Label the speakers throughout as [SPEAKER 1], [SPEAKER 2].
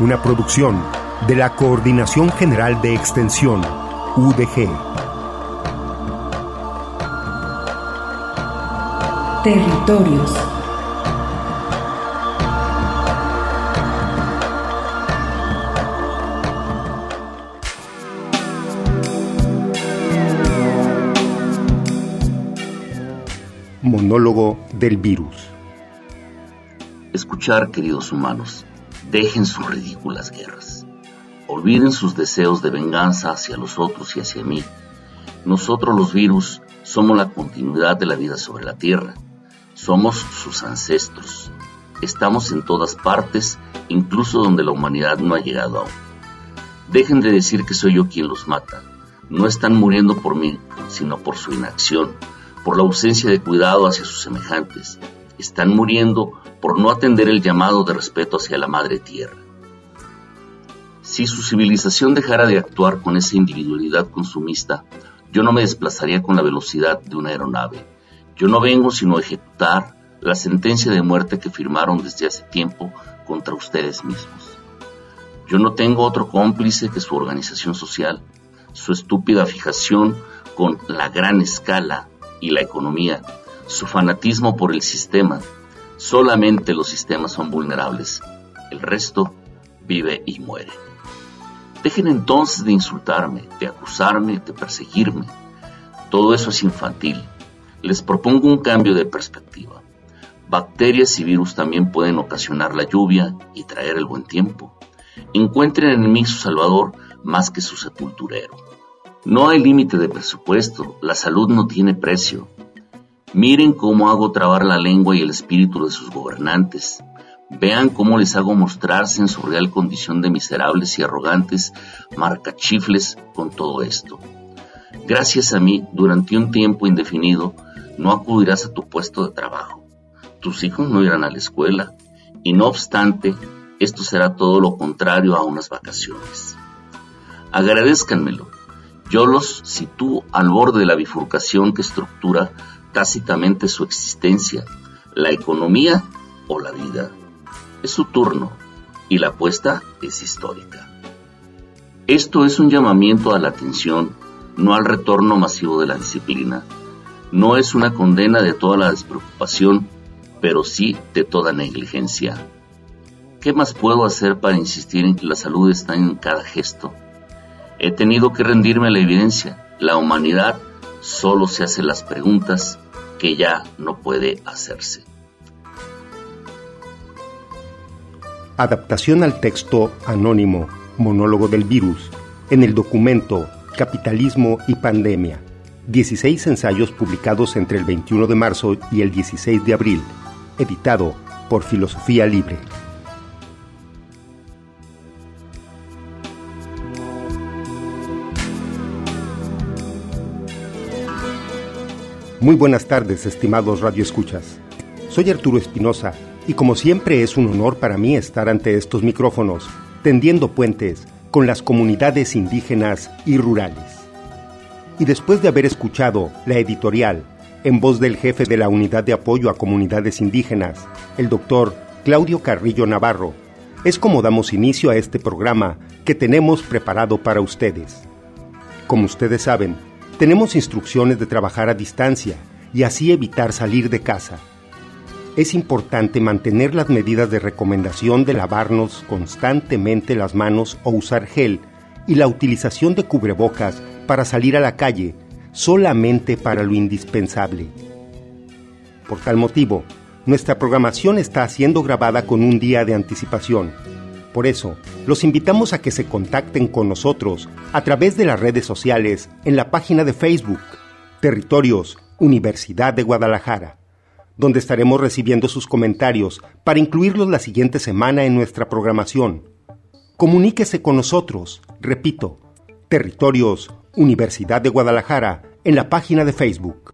[SPEAKER 1] Una producción de la Coordinación General de Extensión, UDG.
[SPEAKER 2] Territorios.
[SPEAKER 1] Monólogo del virus.
[SPEAKER 3] Escuchar, queridos humanos, dejen sus ridículas guerras. Olviden sus deseos de venganza hacia los otros y hacia mí. Nosotros los virus somos la continuidad de la vida sobre la Tierra. Somos sus ancestros. Estamos en todas partes, incluso donde la humanidad no ha llegado aún. Dejen de decir que soy yo quien los mata. No están muriendo por mí, sino por su inacción, por la ausencia de cuidado hacia sus semejantes. Están muriendo por no atender el llamado de respeto hacia la Madre Tierra. Si su civilización dejara de actuar con esa individualidad consumista, yo no me desplazaría con la velocidad de una aeronave. Yo no vengo sino a ejecutar la sentencia de muerte que firmaron desde hace tiempo contra ustedes mismos. Yo no tengo otro cómplice que su organización social, su estúpida fijación con la gran escala y la economía, su fanatismo por el sistema. Solamente los sistemas son vulnerables, el resto vive y muere. Dejen entonces de insultarme, de acusarme, de perseguirme. Todo eso es infantil. Les propongo un cambio de perspectiva. Bacterias y virus también pueden ocasionar la lluvia y traer el buen tiempo. Encuentren en mí su salvador más que su sepulturero. No hay límite de presupuesto, la salud no tiene precio. Miren cómo hago trabar la lengua y el espíritu de sus gobernantes. Vean cómo les hago mostrarse en su real condición de miserables y arrogantes marcachifles con todo esto. Gracias a mí, durante un tiempo indefinido, no acudirás a tu puesto de trabajo. Tus hijos no irán a la escuela. Y no obstante, esto será todo lo contrario a unas vacaciones. Agradezcanmelo. Yo los sitúo al borde de la bifurcación que estructura tácitamente su existencia, la economía o la vida. Es su turno y la apuesta es histórica. Esto es un llamamiento a la atención, no al retorno masivo de la disciplina. No es una condena de toda la despreocupación, pero sí de toda negligencia. ¿Qué más puedo hacer para insistir en que la salud está en cada gesto? He tenido que rendirme a la evidencia. La humanidad solo se hace las preguntas que ya no puede hacerse.
[SPEAKER 1] Adaptación al texto anónimo Monólogo del Virus en el documento Capitalismo y Pandemia. 16 ensayos publicados entre el 21 de marzo y el 16 de abril. Editado por Filosofía Libre. Muy buenas tardes, estimados radioescuchas. Soy Arturo Espinosa y como siempre es un honor para mí estar ante estos micrófonos, tendiendo puentes con las comunidades indígenas y rurales. Y después de haber escuchado la editorial en voz del jefe de la Unidad de Apoyo a Comunidades Indígenas, el doctor Claudio Carrillo Navarro, es como damos inicio a este programa que tenemos preparado para ustedes. Como ustedes saben, tenemos instrucciones de trabajar a distancia y así evitar salir de casa. es importante mantener las medidas de recomendación de lavarnos constantemente las manos o usar gel y la utilización de cubrebocas para salir a la calle solamente para lo indispensable. Por tal motivo, nuestra programación está siendo grabada con un día de anticipación. Por eso, los invitamos a que se contacten con nosotros a través de las redes sociales en la página de Facebook, Territorios Universidad de Guadalajara, donde estaremos recibiendo sus comentarios para incluirlos la siguiente semana en nuestra programación. Comuníquese con nosotros, repito, Territorios Universidad de Guadalajara en la página de Facebook.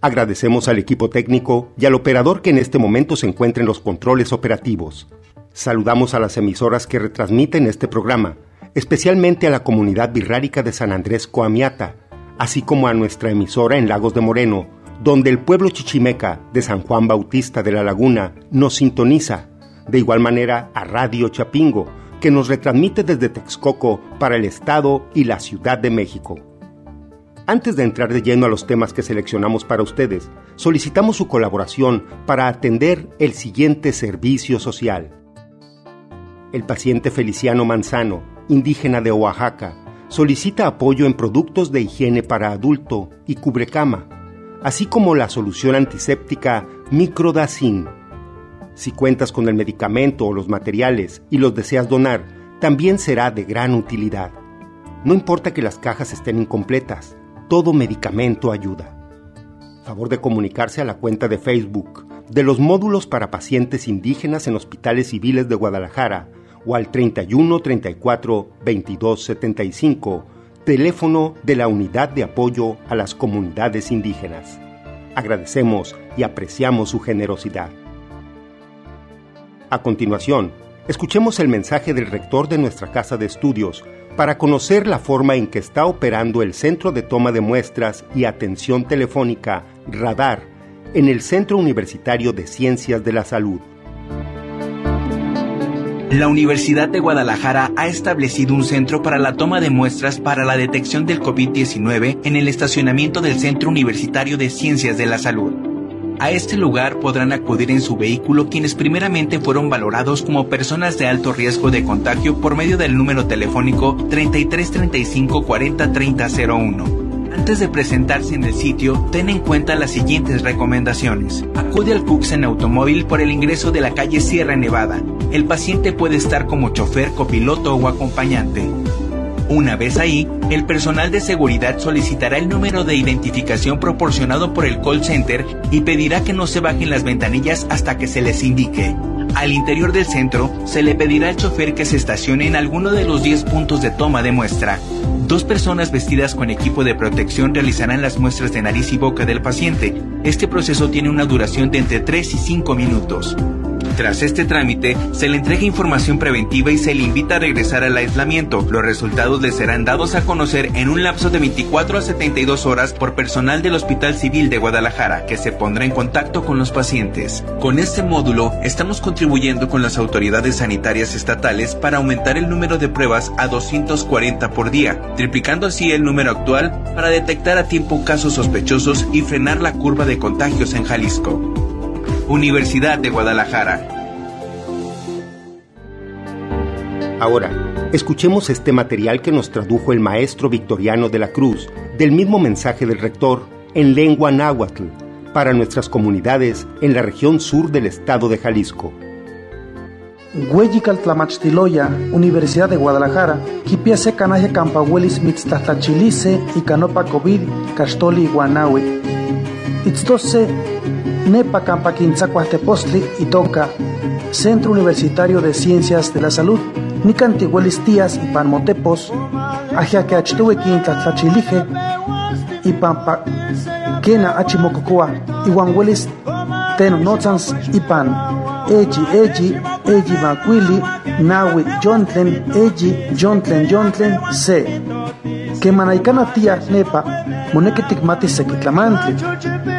[SPEAKER 1] Agradecemos al equipo técnico y al operador que en este momento se encuentra en los controles operativos. Saludamos a las emisoras que retransmiten este programa, especialmente a la comunidad birrárica de San Andrés Coamiata, así como a nuestra emisora en Lagos de Moreno, donde el pueblo chichimeca de San Juan Bautista de la Laguna nos sintoniza. De igual manera a Radio Chapingo, que nos retransmite desde Texcoco para el Estado y la Ciudad de México. Antes de entrar de lleno a los temas que seleccionamos para ustedes, solicitamos su colaboración para atender el siguiente servicio social. El paciente Feliciano Manzano, indígena de Oaxaca, solicita apoyo en productos de higiene para adulto y cubrecama, así como la solución antiséptica Microdacin. Si cuentas con el medicamento o los materiales y los deseas donar, también será de gran utilidad. No importa que las cajas estén incompletas, todo medicamento ayuda. Favor de comunicarse a la cuenta de Facebook de los módulos para pacientes indígenas en hospitales civiles de Guadalajara o al 31 34 22 75, teléfono de la Unidad de Apoyo a las Comunidades Indígenas. Agradecemos y apreciamos su generosidad. A continuación, escuchemos el mensaje del rector de nuestra casa de estudios, para conocer la forma en que está operando el Centro de Toma de Muestras y Atención Telefónica, Radar, en el Centro Universitario de Ciencias de la Salud.
[SPEAKER 4] La Universidad de Guadalajara ha establecido un centro para la toma de muestras para la detección del COVID-19 en el estacionamiento del Centro Universitario de Ciencias de la Salud. A este lugar podrán acudir en su vehículo quienes primeramente fueron valorados como personas de alto riesgo de contagio por medio del número telefónico 3335 40 Antes de presentarse en el sitio, ten en cuenta las siguientes recomendaciones. Acude al CUCS en automóvil por el ingreso de la calle Sierra Nevada. El paciente puede estar como chofer, copiloto o acompañante. Una vez ahí, el personal de seguridad solicitará el número de identificación proporcionado por el call center y pedirá que no se bajen las ventanillas hasta que se les indique. Al interior del centro, se le pedirá al chofer que se estacione en alguno de los 10 puntos de toma de muestra. Dos personas vestidas con equipo de protección realizarán las muestras de nariz y boca del paciente. Este proceso tiene una duración de entre 3 y 5 minutos. Tras este trámite, se le entrega información preventiva y se le invita a regresar al aislamiento. Los resultados le serán dados a conocer en un lapso de 24 a 72 horas por personal del Hospital Civil de Guadalajara, que se pondrá en contacto con los pacientes. Con este módulo, estamos contribuyendo con las autoridades sanitarias estatales para aumentar el número de pruebas a 240 por día, triplicando así el número actual para detectar a tiempo casos sospechosos y frenar la curva de contagios en Jalisco. Universidad de Guadalajara.
[SPEAKER 1] Ahora, escuchemos este material que nos tradujo el maestro Victoriano de la Cruz del mismo mensaje del rector en lengua náhuatl para nuestras comunidades en la región sur del estado de Jalisco.
[SPEAKER 5] Hueyical Tlamachtiloya, Universidad de Guadalajara, Kipiase Canaje Campahuelis Mitztatlachilice y Canopa COVID, Castoli Guanawe. Itztose Nepa Campaquintzacuahtepostli y Toca, Centro Universitario de Ciencias de la Salud, Nicantihuelis Tías y Panmotepos, Ajiaqueachtuequin Tlatlachilije, y Pampa Kena Achimococua, Iwanhuelis Tenonotzans y Pan, Eji Eji, Eji Macuili, Nawi Jontlen, Eji Jontlen Jontlen, Se. Que manaikana tía nepa, moneque tigmati sequitlamantli.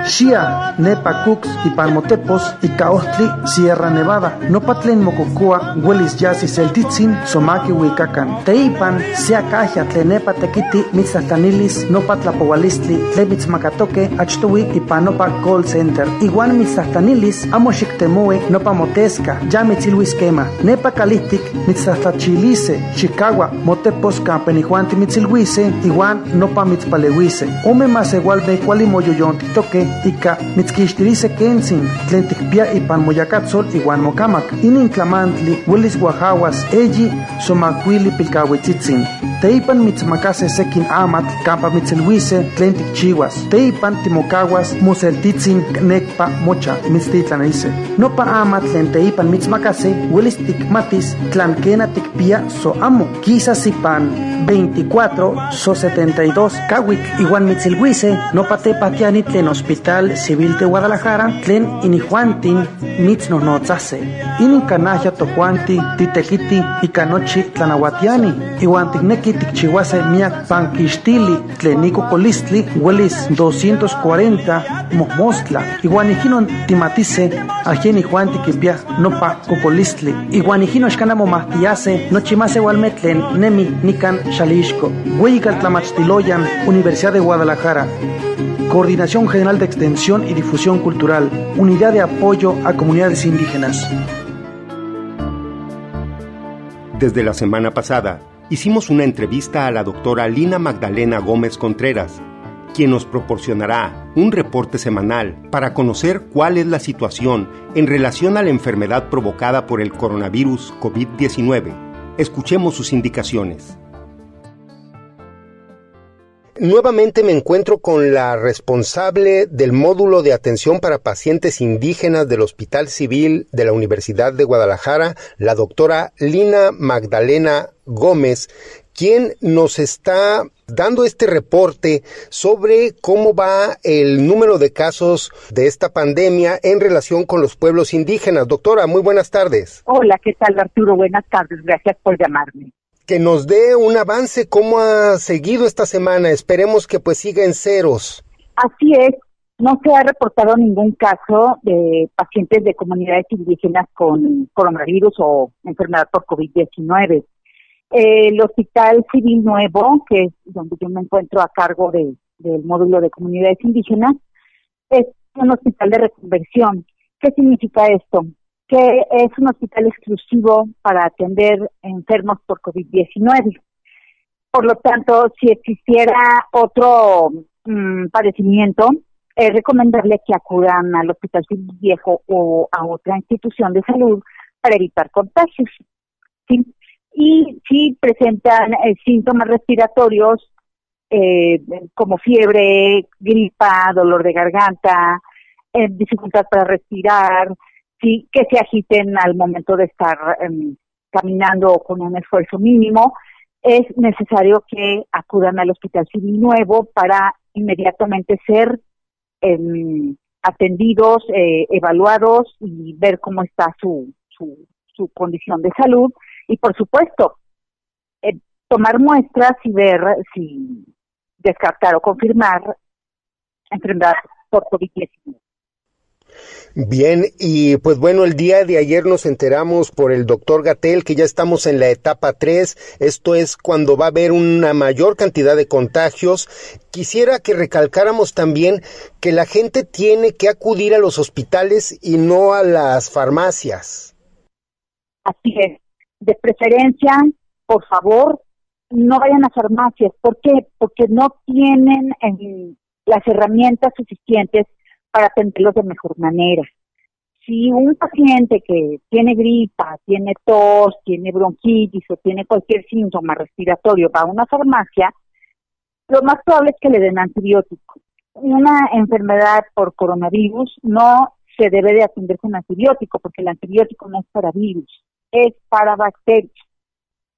[SPEAKER 5] Shia, Nepa Cooks y Palmotepos y Caostli, Sierra Nevada. No patlen mokokua, Willis Yasis el Titzin, Somaki Wikakan. Teipan, Sea Kaja, Tlenepa Tekiti, Mitzatanilis, No Patlapowalistli, Tlemitz Makatoke, Achtuwi y Panopa Call Center. Igual Mitzatanilis, Amoshik Temue, Nopa Motesca, Yamitzilwis Kema, Nepa Kalistik, Mitzatachilise, Chicago, Motepos Campenijuanti Mitzilwise, Iguan Nopa Mitzpalewise. Ome más igual de cual moyoyon toque ika mitzkixtirise kensin tlen tikpia ipan moyakatzol iwan mokamak inin tlamantli willis guajawas eyi somakuili pilkahuitzitzin teipan mitzmakase sekin amat kampa mitzilhuise tlen tikchiwas teipan timokawas museltitzin nekpa mocha mitztitlanise nopa amat tlen teipan mitzmakase willis tikmatis tlan kena tikpia so amo. Quizás ipan 24 so 72 kawik iwan mitzilhuise nopa tepatiani tlen Hospital Civil de Guadalajara tlen inijuantin mitznonotzase inin kanahya tojuanti titequiti ika nochi tlanahuatiani. Iwan tikneki tikchiuase miak pankixtili tlen ikokolistli huelis 240 mojmostla iwan ijinon timatise ajien ijuan tikipia nopa kokolistli iwan ijinon xkana momahtiase nochi más igualme tlen nemi tlamachtiloyan Universidad de Guadalajara Coordinación General de Extensión y Difusión Cultural, Unidad de Apoyo a Comunidades Indígenas.
[SPEAKER 1] Desde la semana pasada, hicimos una entrevista a la doctora Lina Magdalena Gómez Contreras, quien nos proporcionará un reporte semanal para conocer cuál es la situación en relación a la enfermedad provocada por el coronavirus COVID-19. Escuchemos sus indicaciones. Nuevamente me encuentro con la responsable del módulo de atención para pacientes indígenas del Hospital Civil de la Universidad de Guadalajara, la doctora Lina Magdalena Gómez, quien nos está dando este reporte sobre cómo va el número de casos de esta pandemia en relación con los pueblos indígenas. Doctora, muy buenas tardes.
[SPEAKER 6] Hola, ¿qué tal Arturo? Buenas tardes, gracias por llamarme
[SPEAKER 1] que nos dé un avance cómo ha seguido esta semana. Esperemos que pues siga en ceros.
[SPEAKER 6] Así es. No se ha reportado ningún caso de pacientes de comunidades indígenas con coronavirus o enfermedad por COVID-19. El Hospital Civil Nuevo, que es donde yo me encuentro a cargo de, del módulo de comunidades indígenas, es un hospital de reconversión. ¿Qué significa esto? Que es un hospital exclusivo para atender enfermos por COVID-19. Por lo tanto, si existiera otro mm, padecimiento, es recomendable que acudan al Hospital Civil Viejo o a otra institución de salud para evitar contagios. Y si presentan eh, síntomas respiratorios eh, como fiebre, gripa, dolor de garganta, eh, dificultad para respirar, sí, que se agiten al momento de estar em, caminando con un esfuerzo mínimo, es necesario que acudan al Hospital Civil Nuevo para inmediatamente ser em, atendidos, eh, evaluados y ver cómo está su, su, su, condición de salud y, por supuesto, eh, tomar muestras y ver si descartar o confirmar enfermedad por COVID-19.
[SPEAKER 1] Bien, y pues bueno, el día de ayer nos enteramos por el doctor Gatel que ya estamos en la etapa 3, esto es cuando va a haber una mayor cantidad de contagios. Quisiera que recalcáramos también que la gente tiene que acudir a los hospitales y no a las farmacias.
[SPEAKER 6] Así es, de preferencia, por favor, no vayan a farmacias. ¿Por qué? Porque no tienen eh, las herramientas suficientes para atenderlos de mejor manera. Si un paciente que tiene gripa, tiene tos, tiene bronquitis o tiene cualquier síntoma respiratorio va a una farmacia, lo más probable es que le den antibiótico. Una enfermedad por coronavirus no se debe de atender con antibiótico porque el antibiótico no es para virus, es para bacterias.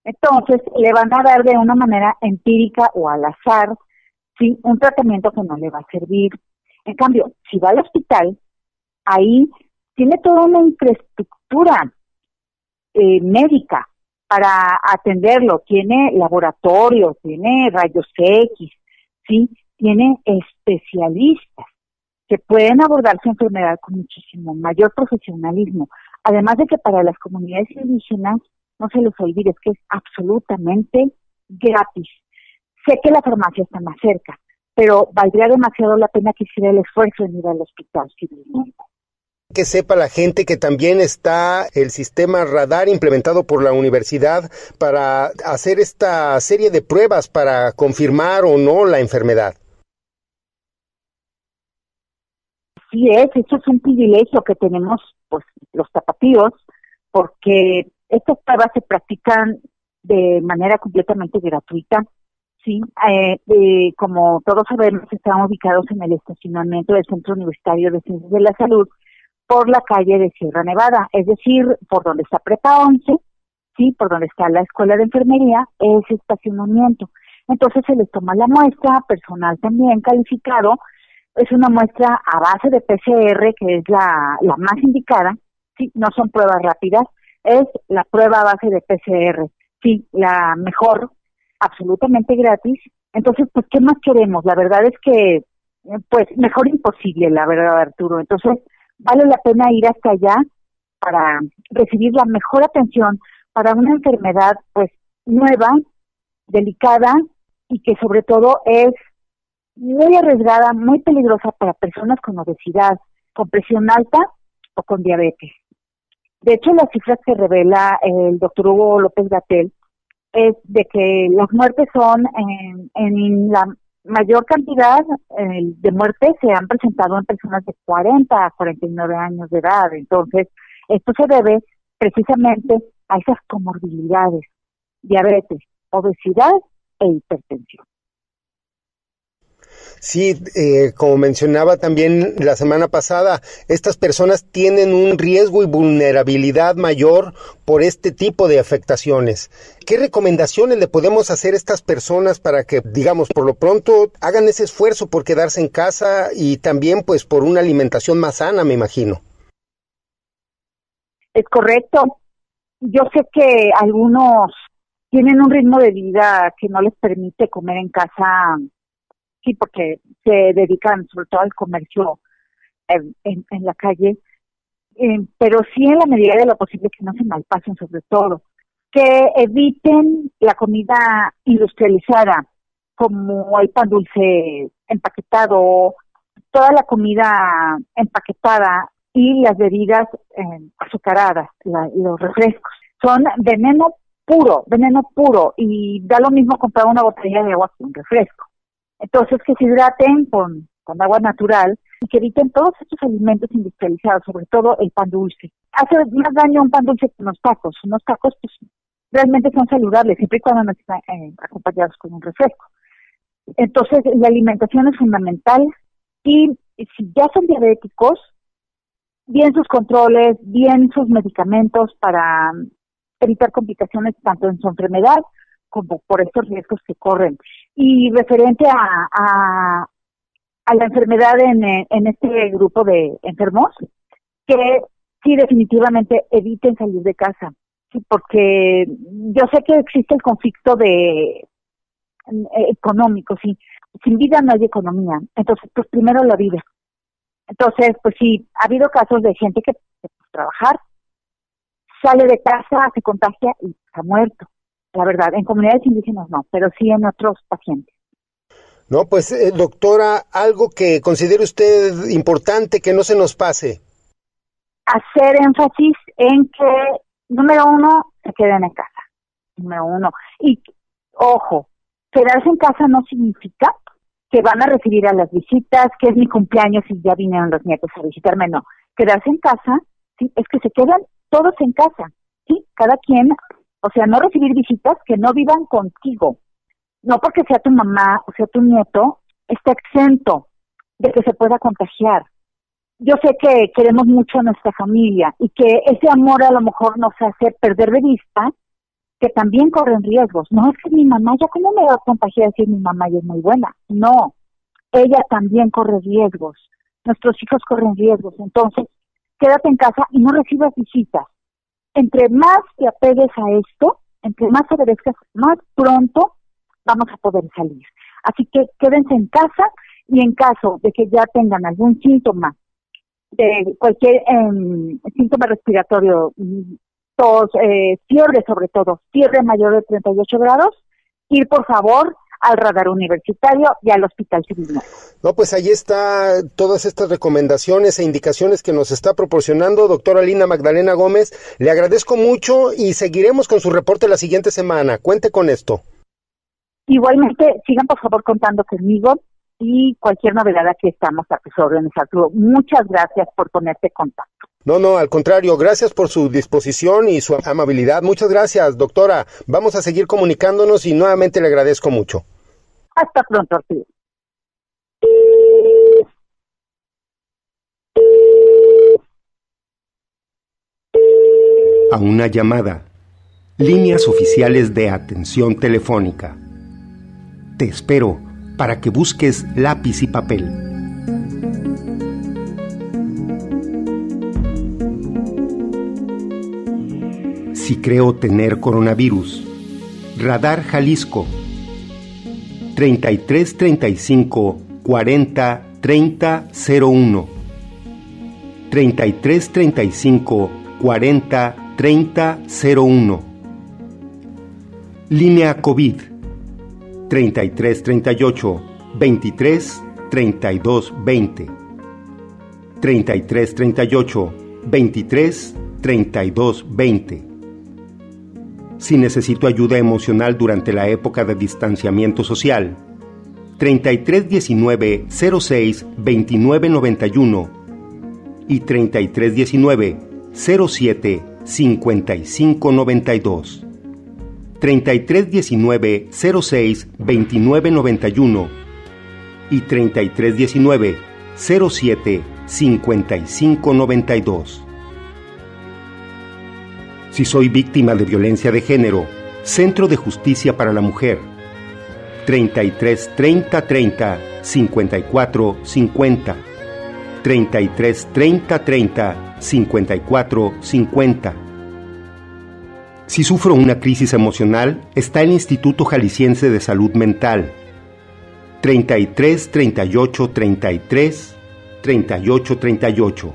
[SPEAKER 6] Entonces, le van a dar de una manera empírica o al azar, ¿sí? un tratamiento que no le va a servir en cambio, si va al hospital, ahí tiene toda una infraestructura eh, médica para atenderlo. Tiene laboratorio, tiene rayos X, ¿sí? Tiene especialistas. que pueden abordar su enfermedad con muchísimo mayor profesionalismo. Además de que para las comunidades indígenas, no se les olvide, que es absolutamente gratis. Sé que la farmacia está más cerca, pero valdría demasiado la pena que hiciera el esfuerzo en ir al hospital
[SPEAKER 1] que sepa la gente que también está el sistema radar implementado por la universidad para hacer esta serie de pruebas para confirmar o no la enfermedad.
[SPEAKER 6] Sí es, eso es un privilegio que tenemos pues los tapatíos porque estas pruebas se practican de manera completamente gratuita Sí, eh, como todos sabemos, estamos ubicados en el estacionamiento del Centro Universitario de Ciencias de la Salud por la calle de Sierra Nevada, es decir, por donde está Prepa 11, sí, por donde está la Escuela de Enfermería, ese estacionamiento. Entonces se les toma la muestra, personal también calificado, es una muestra a base de PCR, que es la, la más indicada, sí, no son pruebas rápidas, es la prueba a base de PCR, sí, la mejor absolutamente gratis. Entonces, pues, ¿qué más queremos? La verdad es que, eh, pues, mejor imposible, la verdad, Arturo. Entonces, vale la pena ir hasta allá para recibir la mejor atención para una enfermedad, pues, nueva, delicada y que sobre todo es muy arriesgada, muy peligrosa para personas con obesidad, con presión alta o con diabetes. De hecho, las cifras que revela el doctor Hugo López Gatel es de que las muertes son en, la mayor cantidad de muertes se han presentado en personas de 40 a 49 años de edad. Entonces, esto se debe precisamente a esas comorbilidades, diabetes, obesidad e hipertensión.
[SPEAKER 1] Sí, eh, como mencionaba también la semana pasada, estas personas tienen un riesgo y vulnerabilidad mayor por este tipo de afectaciones. ¿Qué recomendaciones le podemos hacer a estas personas para que, digamos, por lo pronto hagan ese esfuerzo por quedarse en casa y también pues por una alimentación más sana, me imagino?
[SPEAKER 6] Es correcto. Yo sé que algunos tienen un ritmo de vida que no les permite comer en casa sí, porque se dedican sobre todo al comercio en, en, la calle, eh, pero sí en la medida de lo posible que no se malpasen sobre todo, que eviten la comida industrializada, como el pan dulce empaquetado, toda la comida empaquetada y las bebidas eh, azucaradas, los refrescos. Son veneno puro, veneno puro, y da lo mismo comprar una botella de agua que un refresco. Entonces, que se hidraten con, con agua natural y que eviten todos estos alimentos industrializados, sobre todo el pan dulce. Hace más daño un pan dulce que unos tacos. Unos tacos, pues, realmente son saludables, siempre y cuando no estén eh, acompañados con un refresco. Entonces, la alimentación es fundamental y si ya son diabéticos, bien sus controles, bien sus medicamentos para evitar complicaciones tanto en su enfermedad como por estos riesgos que corren. Y referente a, a, la enfermedad en, este grupo de enfermos, que sí definitivamente eviten salir de casa, porque yo sé que existe el conflicto de eh, económico, sí, sin vida no hay economía, entonces pues primero la vida. Entonces, pues sí, ha habido casos de gente que pues, trabajar, sale de casa, se contagia y ha muerto la verdad. En comunidades indígenas no, pero sí en otros pacientes.
[SPEAKER 1] No, pues eh, doctora, algo que considere usted importante que no se nos pase.
[SPEAKER 6] Hacer énfasis en que, número uno, se queden en casa. Número uno. Y, ojo, quedarse en casa no significa que van a recibir a las visitas, que es mi cumpleaños y ya vinieron los nietos a visitarme, no. Quedarse en casa, sí, es que se quedan todos en casa, sí, cada quien o sea, no recibir visitas que no vivan contigo. No porque sea tu mamá o sea tu nieto, está exento de que se pueda contagiar. Yo sé que queremos mucho a nuestra familia y que ese amor a lo mejor nos hace perder de vista que también corren riesgos. No es que mi mamá, ya cómo me va a contagiar si mi mamá ya es muy buena. No, ella también corre riesgos. Nuestros hijos corren riesgos. Entonces, quédate en casa y no recibas visitas entre más te apegues a esto, entre más obedezcas, más pronto vamos a poder salir. Así que quédense en casa y en caso de que ya tengan algún síntoma de cualquier em, síntoma respiratorio, tos, eh, fiebre sobre todo, fiebre mayor de 38 grados, ir por favor al radar universitario y al Hospital Civil.
[SPEAKER 1] No, pues ahí está todas estas recomendaciones e indicaciones que nos está proporcionando doctora Lina Magdalena Gómez. Le agradezco mucho y seguiremos con su reporte la siguiente semana. Cuente con esto.
[SPEAKER 6] Igualmente, sigan por favor contando conmigo y cualquier novedad aquí estamos a tus órdenes, Arturo. Muchas gracias por ponerte contacto.
[SPEAKER 1] No, no, al contrario, gracias por su disposición y su amabilidad. Muchas gracias, doctora. Vamos a seguir comunicándonos y nuevamente le agradezco mucho.
[SPEAKER 6] Hasta pronto, Arturo.
[SPEAKER 1] A una llamada. Líneas oficiales de atención telefónica. Te espero para que busques lápiz y papel. si creo tener coronavirus. Radar Jalisco 33 35 40 30 01 33 35 40 30 01 Línea COVID 33 38 23 32 20 33 38 23 32 20 si necesito ayuda emocional durante la época de distanciamiento social. 3319 06 2991 y 3319 07 5592. 3319 06 2991 y 3319 07 5592. Si soy víctima de violencia de género, Centro de Justicia para la Mujer. 33 30 30 54 50. 33 30 30 54 50. Si sufro una crisis emocional, está el Instituto Jalisciense de Salud Mental. 33 38 33 38 38.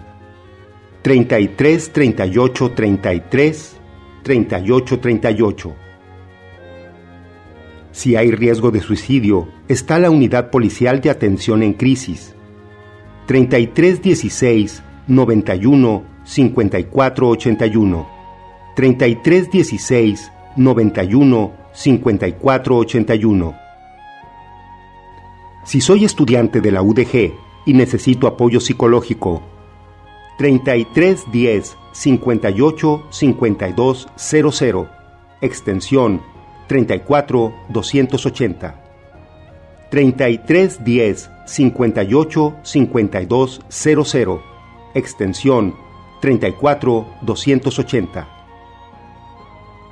[SPEAKER 1] 33 38 33 38 38. Si hay riesgo de suicidio, está la unidad policial de atención en crisis. 33 16 91 54 81. 33 16 91 54 81. Si soy estudiante de la UDG y necesito apoyo psicológico, 3310 58 52 00, extensión 34 280. 3310 58 52 00, extensión 34 280.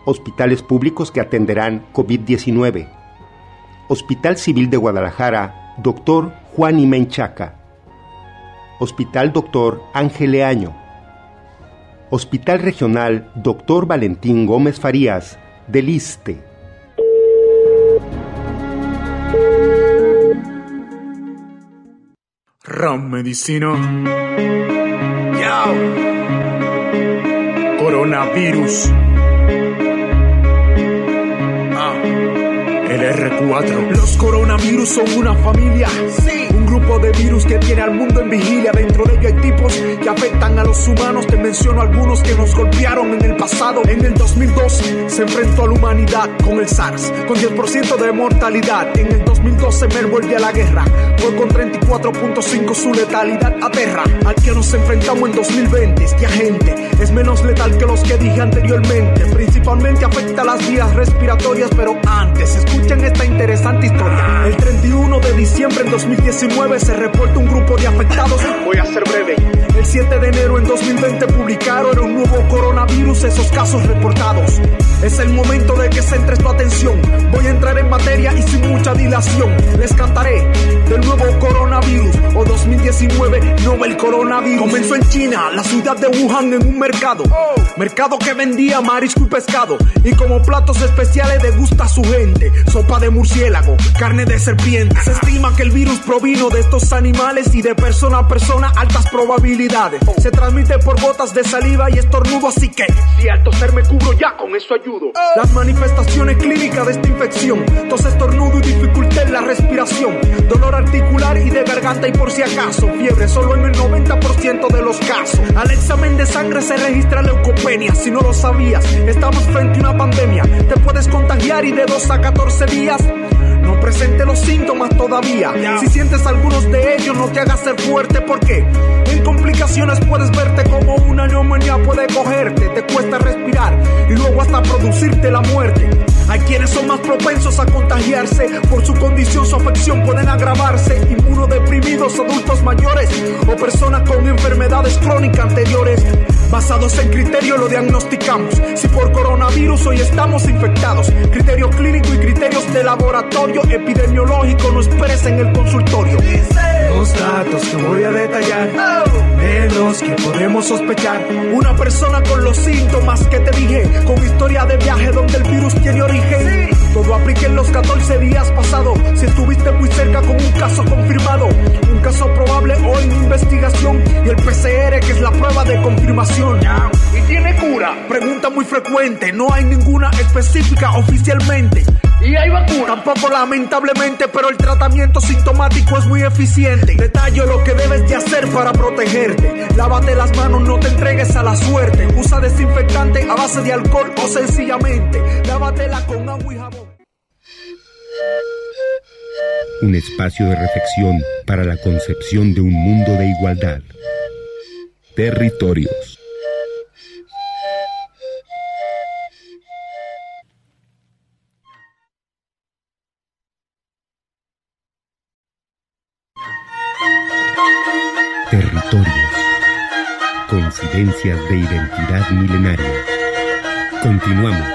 [SPEAKER 1] Hospitales públicos que atenderán COVID-19. Hospital Civil de Guadalajara, Dr. Juan Imenchaca. Hospital Dr. Ángel Leaño. Hospital Regional Dr. Valentín Gómez Farías, del ISTE.
[SPEAKER 7] Ram Medicina. Yao. Coronavirus. R4. Los coronavirus son una familia. Sí grupo de virus que tiene al mundo en vigilia. Dentro de ellos hay tipos que afectan a los humanos. Te menciono algunos que nos golpearon en el pasado. En el 2002 se enfrentó a la humanidad con el SARS, con 10% de mortalidad. En el 2012 Mer vuelve a la guerra, fue con 34.5 su letalidad aterra. Al que nos enfrentamos en 2020 este agente es menos letal que los que dije anteriormente. Principalmente afecta las vías respiratorias, pero antes escuchen esta interesante historia. El 31 de diciembre en 2019 se reporta un grupo de afectados. Voy a ser breve. El 7 de enero en 2020 publicaron un nuevo coronavirus, esos casos reportados. Es el momento de que centres tu atención. Voy a entrar en materia y sin mucha dilación les cantaré del nuevo coronavirus o 2019 Nobel coronavirus. Comenzó en China, la ciudad de Wuhan, en un mercado. Mercado que vendía marisco y pescado. Y como platos especiales degusta a su gente. Sopa de murciélago, carne de serpiente. Se estima que el virus provino de estos animales y de persona a persona altas probabilidades. Se transmite por gotas de saliva y estornudo, así que si al toser me cubro ya, con eso Las manifestaciones clínicas de esta infección, tos estornudo y dificultad en la respiración, dolor articular y de garganta y por si acaso, fiebre solo en el 90% de los casos. Al examen de sangre se registra leucopenia, si no lo sabías, estamos frente a una pandemia, te puedes contagiar y de 2 a 14 días no presente los síntomas todavía. Si sientes algunos de ellos, no te hagas ser fuerte porque en complicaciones puedes verte como una neumonía puede cogerte, te cuesta respirar y luego hasta producirte la muerte. Hay quienes son más propensos a contagiarse por su condición, su afección pueden agravarse. Inmunodeprimidos, adultos mayores o personas con enfermedades crónicas anteriores. Basados en criterio lo diagnosticamos. Si por coronavirus hoy estamos infectados, criterio clínico y criterios de laboratorio epidemiológico no esperes en el consultorio. Los datos que voy a detallar, de los que podemos sospechar. Una persona con los síntomas que te dije, con historia de viaje donde el virus tiene origen. Todo aplica en los 14 días pasados. Si estuviste muy cerca con un caso confirmado, un caso probable o en investigación. Y el PCR, que es la prueba de confirmación. ¿Y tiene cura? Pregunta muy frecuente. No hay ninguna específica oficialmente. Y hay vacuna. Tampoco lamentablemente, pero el tratamiento sintomático es muy eficiente. Detallo lo que debes de hacer para protegerte. Lávate las manos, no te entregues a la suerte. Usa desinfectante a base de alcohol o sencillamente lávatela con agua y jabón.
[SPEAKER 1] Un espacio de reflexión para la concepción de un mundo de igualdad. Territorios. Territorios. Coincidencias de identidad milenaria. Continuamos.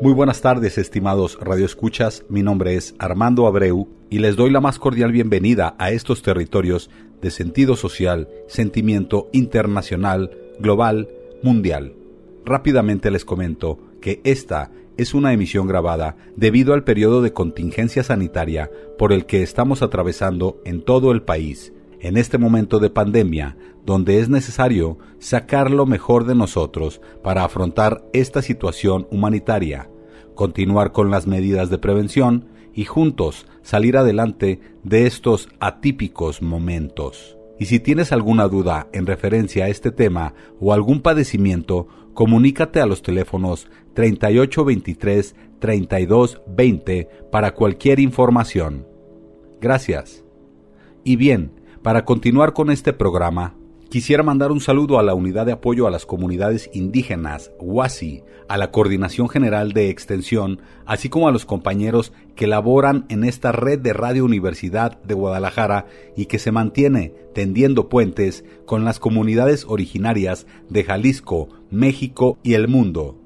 [SPEAKER 8] Muy buenas tardes, estimados radioescuchas. Mi nombre es Armando Abreu y les doy la más cordial bienvenida a estos territorios de sentido social, sentimiento internacional, global, mundial. Rápidamente les comento que esta es una emisión grabada debido al periodo de contingencia sanitaria por el que estamos atravesando en todo el país en este momento de pandemia, donde es necesario sacar lo mejor de nosotros para afrontar esta situación humanitaria, continuar con las medidas de prevención y juntos salir adelante de estos atípicos momentos. Y si tienes alguna duda en referencia a este tema o algún padecimiento, comunícate a los teléfonos 3823 3220 para cualquier información. Gracias. Y bien, para continuar con este programa, quisiera mandar un saludo a la Unidad de Apoyo a las Comunidades Indígenas, WASI, a la Coordinación General de Extensión, así como a los compañeros que laboran en esta red de Radio Universidad de Guadalajara y que se mantiene tendiendo puentes con las comunidades originarias de Jalisco, México y el mundo.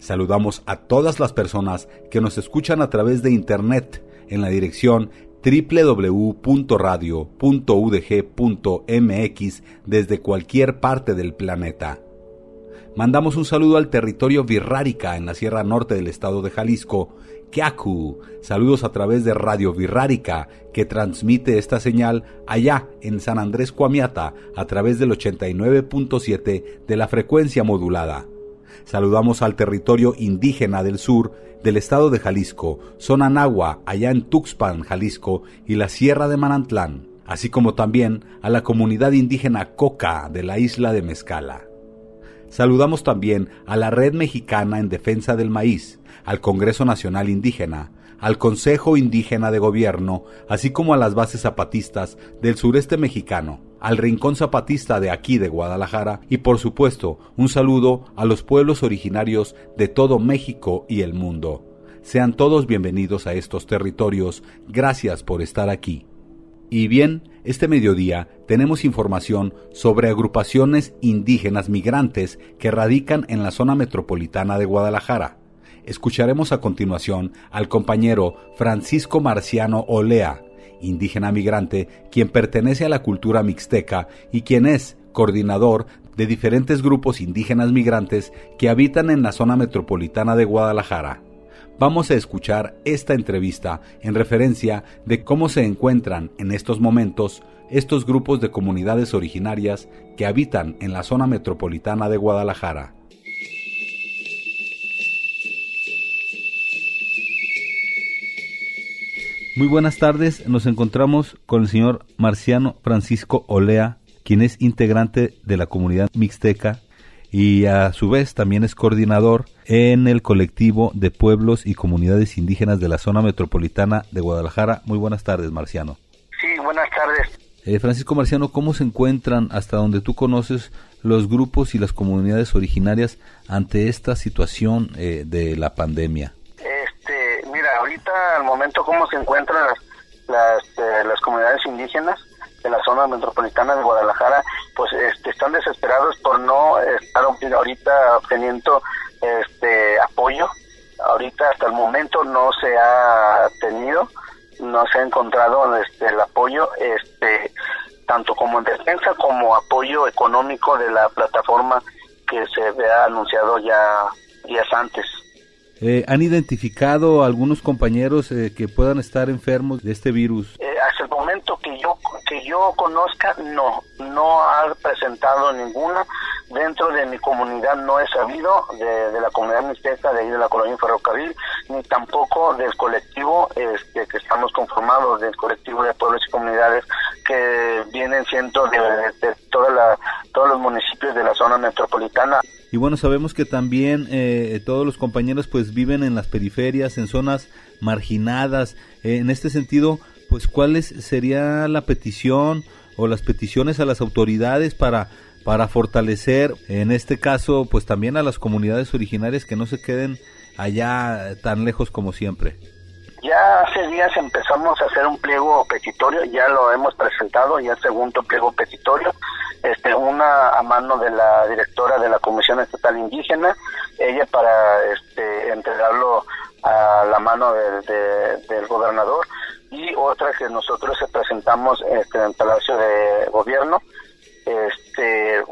[SPEAKER 8] Saludamos a todas las personas que nos escuchan a través de Internet en la dirección www.radio.udg.mx desde cualquier parte del planeta. Mandamos un saludo al territorio Virrárica en la Sierra Norte del estado de Jalisco, Keaku. Saludos a través de Radio Virrárica, que transmite esta señal allá en San Andrés Cuamiata a través del 89.7 de la frecuencia modulada. Saludamos al territorio indígena del sur del estado de Jalisco, zona Nahua, allá en Tuxpan, Jalisco, y la Sierra de Manantlán, así como también a la comunidad indígena Coca de la isla de Mezcala. Saludamos también a la Red Mexicana en Defensa del Maíz, al Congreso Nacional Indígena, al Consejo Indígena de Gobierno, así como a las bases zapatistas del sureste mexicano, al Rincón Zapatista de aquí de Guadalajara y por supuesto un saludo a los pueblos originarios de todo México y el mundo. sean todos bienvenidos a estos territorios. Gracias por estar aquí. Y bien, este mediodía tenemos información sobre agrupaciones indígenas migrantes que radican en la zona metropolitana de Guadalajara. Escucharemos a continuación al compañero Francisco Marciano Olea, indígena migrante, quien pertenece a la cultura mixteca y quien es coordinador de diferentes grupos indígenas migrantes que habitan en la zona metropolitana de Guadalajara. Vamos a escuchar esta entrevista en referencia de cómo se encuentran en estos momentos estos grupos de comunidades originarias que habitan en la zona metropolitana de Guadalajara. Muy buenas tardes, nos encontramos con el señor Marciano Francisco Olea, quien es integrante de la comunidad mixteca y a su vez también es coordinador en el colectivo de pueblos y comunidades indígenas de la zona metropolitana de Guadalajara. Muy buenas tardes, Marciano.
[SPEAKER 9] Sí, buenas tardes.
[SPEAKER 8] Eh, Francisco Marciano, ¿cómo se encuentran hasta donde tú conoces los grupos y las comunidades originarias ante esta situación eh, de la pandemia?
[SPEAKER 9] Ahorita al momento cómo se encuentran las, eh, las, comunidades indígenas de la zona metropolitana de Guadalajara, pues este, están desesperados por no estar ahorita obteniendo este apoyo. Ahorita hasta el momento no se ha tenido, no se ha encontrado este, el apoyo, este, tanto como en defensa como apoyo económico de la plataforma que se había anunciado ya días antes.
[SPEAKER 8] Eh, ¿Han identificado algunos compañeros eh, que puedan estar enfermos de este virus?
[SPEAKER 9] Eh, hasta el momento que yo que yo conozca, no, no ha presentado ninguna. Dentro de mi comunidad no he sabido de, la comunidad mixteca de ahí de la colonia Ferrocarril, ni tampoco del colectivo este, que estamos conformados, del colectivo de pueblos y comunidades que vienen siendo de, de toda la, todos los municipios de la zona metropolitana.
[SPEAKER 8] Y bueno, sabemos que también eh, todos los compañeros pues viven en las periferias, en zonas marginadas. Eh, en este sentido, pues cuál sería la petición o las peticiones a las autoridades para para fortalecer en este caso pues también a las comunidades originarias que no se queden allá tan lejos como siempre.
[SPEAKER 9] Hace días empezamos a hacer un pliego petitorio, ya lo hemos presentado, ya el segundo pliego petitorio, este, una a mano de la directora de la Comisión Estatal Indígena, ella para este, entregarlo a la mano del gobernador y otra que nosotros presentamos este, en el Palacio de Gobierno, este,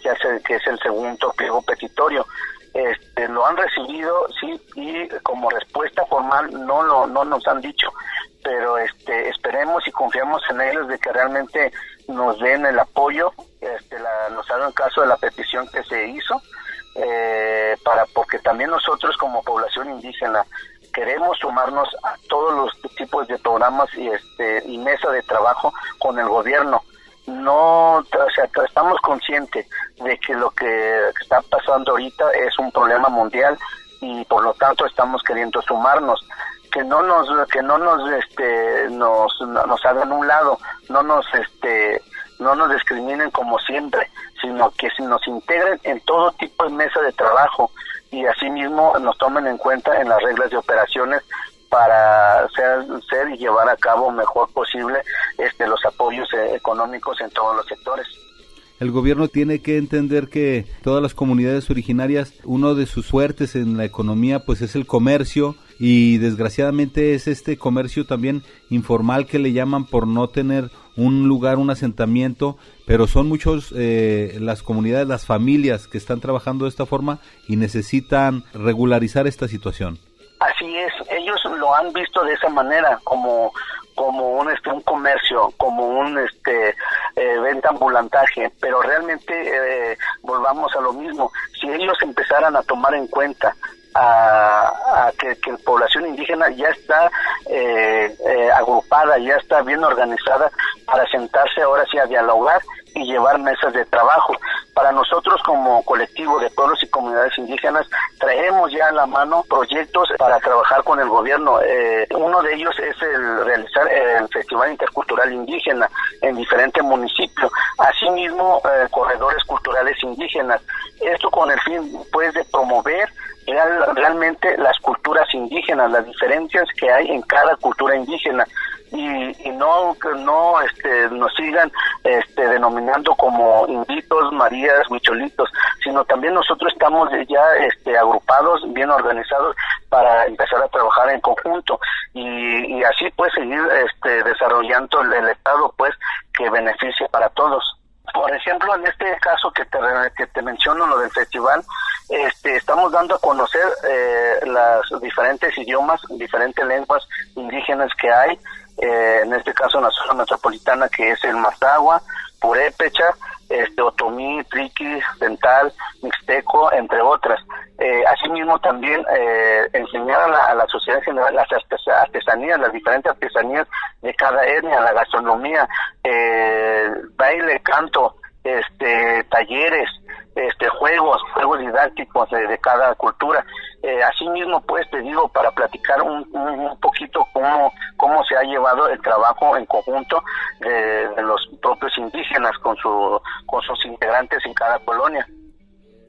[SPEAKER 9] que, es que es el segundo pliego petitorio. Este, lo han recibido, sí, y como respuesta formal no lo, no nos han dicho, pero este, esperemos y confiamos en ellos de que realmente nos den el apoyo, este, nos hagan caso de la petición que se hizo, eh, para porque también nosotros como población indígena queremos sumarnos a todos los tipos de programas y este y mesa de trabajo con el gobierno no, o sea, estamos conscientes de que lo que está pasando ahorita es un problema mundial y por lo tanto estamos queriendo sumarnos. Que no nos que no nos este nos nos hagan un lado no nos este no nos discriminen como siempre sino que nos integren en todo tipo de mesa de trabajo y asimismo nos tomen en cuenta en las reglas de operaciones para ser, ser y llevar a cabo mejor posible este, los apoyos eh, económicos en todos los sectores.
[SPEAKER 8] El gobierno tiene que entender que todas las comunidades originarias, uno de sus fuertes en la economía, pues es el comercio y desgraciadamente es este comercio también informal que le llaman por no tener un lugar, un asentamiento, pero son muchos eh, las comunidades, las familias que están trabajando de esta forma y necesitan regularizar esta situación.
[SPEAKER 9] Así han visto de esa manera, como como un este un comercio, como un este eh, venta ambulantaje, pero realmente eh, volvamos a lo mismo. Si ellos empezaran a tomar en cuenta a, que, la población indígena ya está eh, agrupada, ya está bien organizada para sentarse ahora sí a dialogar y llevar mesas de trabajo. Para nosotros como colectivo de pueblos y comunidades indígenas traemos ya a la mano proyectos para trabajar con el gobierno. Eh, uno de ellos es el realizar el Festival Intercultural Indígena, en diferentes municipios. Asimismo, eh, corredores culturales indígenas. Esto con el fin, pues, de promover realmente las culturas indígenas, las diferencias que hay en cada cultura indígena y, y no no este nos sigan este denominando como inditos, marías, huicholitos, sino también nosotros estamos ya este agrupados, bien organizados para empezar a trabajar en conjunto y, y así pues seguir este desarrollando el, el estado pues que beneficie para todos. Por ejemplo, en este caso que te, que te menciono, lo del festival, este, estamos dando a conocer eh, los diferentes idiomas, diferentes lenguas indígenas que hay, eh, en este caso en la zona metropolitana que es el Mazagua, Purépecha, este, Otomí, Triqui, Dental, Mixteco, entre otras. Eh, asimismo también eh, enseñar a la, sociedad en general las artesanías, las diferentes artesanías de cada etnia, la gastronomía, eh, baile, canto, este, talleres, este, juegos, juegos didácticos de, cada cultura. Eh, asimismo, pues te digo, para platicar un, un, poquito cómo, cómo se ha llevado el trabajo en conjunto de, de los propios indígenas con, su, con sus integrantes en cada colonia.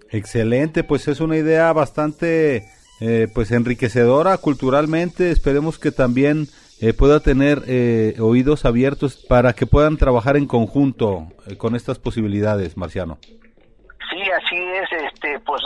[SPEAKER 8] Excelente, pues es una idea bastante eh, pues enriquecedora culturalmente. Esperemos que también eh, pueda tener eh, oídos abiertos para que puedan trabajar en conjunto eh, con estas posibilidades, Marciano.
[SPEAKER 9] Sí, así es, este, pues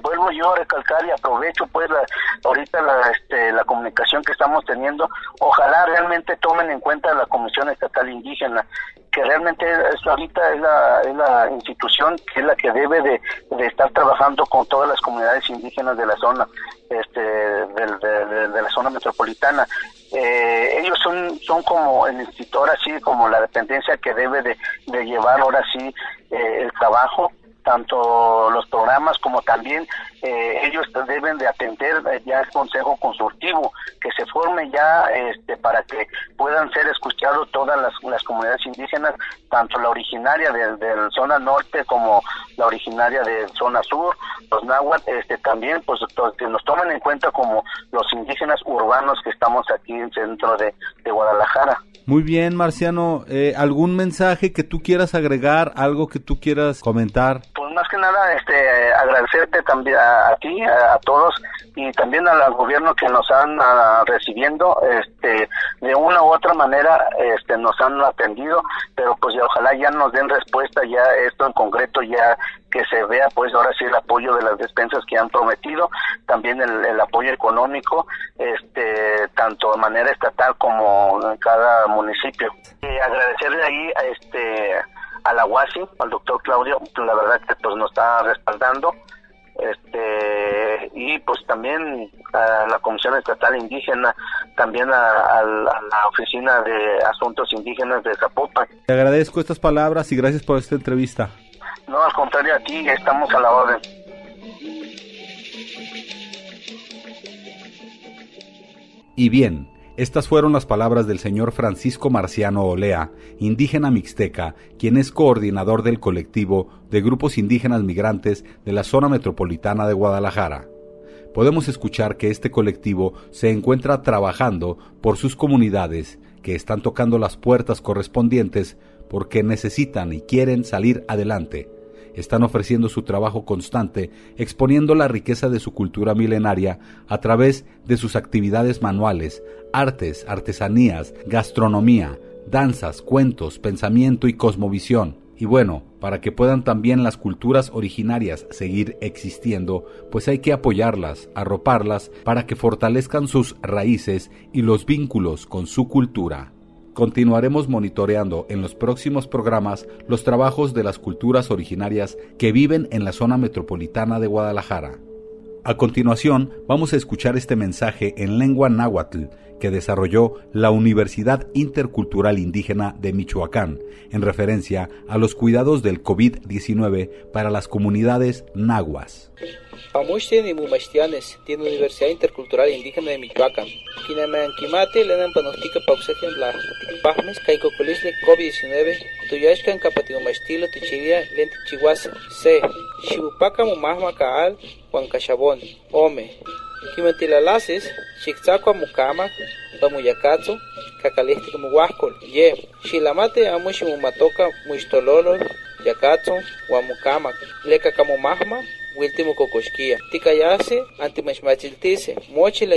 [SPEAKER 9] vuelvo yo a recalcar y aprovecho pues la, ahorita la, este, la comunicación que estamos teniendo, ojalá realmente tomen en cuenta la Comisión Estatal Indígena, que realmente es, ahorita es la, es la institución que es la que debe de, estar trabajando con todas las comunidades indígenas de la zona, este, de, de, de la zona metropolitana. Eh, ellos son, son como el institutor, así como la dependencia que debe de, de llevar ahora sí eh, el trabajo tanto los programas como también eh, ellos deben de atender eh, ya el consejo consultivo que se forme ya este para que puedan ser escuchados todas las, las comunidades indígenas tanto la originaria de, de, zona norte como la originaria de zona sur los náhuatl este también pues que nos tomen en cuenta como los indígenas urbanos que estamos aquí en centro de, de Guadalajara
[SPEAKER 8] muy bien, Marciano. Eh, ¿Algún mensaje que tú quieras agregar? ¿Algo que tú quieras comentar?
[SPEAKER 9] Pues más que nada, este, agradecerte también a, a ti, a, a, todos y también al gobierno que nos han a, recibiendo, este, de una u otra manera, este, nos han atendido, pero pues ya, ojalá ya nos den respuesta ya esto en concreto ya que se vea pues ahora sí el apoyo de las despensas que han prometido, también el, apoyo económico, este, tanto de manera estatal como en cada municipio. Y agradecerle ahí a este a la UASI, al doctor Claudio, la verdad que pues nos está respaldando, este y pues también a la Comisión Estatal Indígena, también a, la Oficina de Asuntos Indígenas de Zapopan.
[SPEAKER 8] Te agradezco estas palabras y gracias por esta entrevista.
[SPEAKER 9] No, al contrario, a ti estamos a la orden.
[SPEAKER 8] Y bien, estas fueron las palabras del señor Francisco Marciano Olea, indígena mixteca, quien es coordinador del colectivo de grupos indígenas migrantes de la zona metropolitana de Guadalajara. Podemos escuchar que este colectivo se encuentra trabajando por sus comunidades que están tocando las puertas correspondientes porque necesitan y quieren salir adelante. Están ofreciendo su trabajo constante, exponiendo la riqueza de su cultura milenaria a través de sus actividades manuales, artes, artesanías, gastronomía, danzas, cuentos, pensamiento y cosmovisión. Y bueno, para que puedan también las culturas originarias seguir existiendo, pues hay que apoyarlas, arroparlas, para que fortalezcan sus raíces y los vínculos con su cultura. Continuaremos monitoreando en los próximos programas los trabajos de las culturas originarias que viven en la zona metropolitana de Guadalajara. A continuación, vamos a escuchar este mensaje en lengua náhuatl que desarrolló la Universidad Intercultural Indígena de Michoacán, en referencia a los cuidados del COVID-19 para las comunidades nahuas.
[SPEAKER 10] Pamushtin y Mumashtianes tiene Universidad Intercultural Indígena de Michoacán. Kinaman Kimate, Lenan Panostica Pausejen la Tikpahmes, Kaikokulisle COVID-19, Tuyashkan Kapatiumastilo Tichiria, Lenti Chihuas, C. Shibupaka Mumahma Kaal, Juan Cachabón, Ome. Kimantilalasis, Chikzakwa Mukama, Pamuyakatsu, kakalihtik muwahkol ye xilamate amo ximomatoka muixtololol yakatzon uan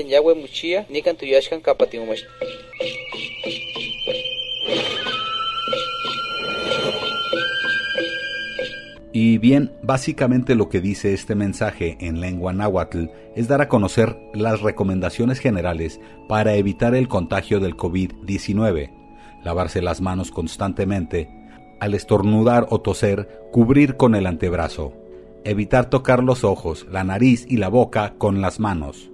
[SPEAKER 10] yawe muchia
[SPEAKER 8] Y bien, básicamente lo que dice este mensaje en lengua náhuatl es dar a conocer las recomendaciones generales para evitar el contagio del COVID-19, lavarse las manos constantemente, al estornudar o toser, cubrir con el antebrazo, evitar tocar los ojos, la nariz y la boca con las manos,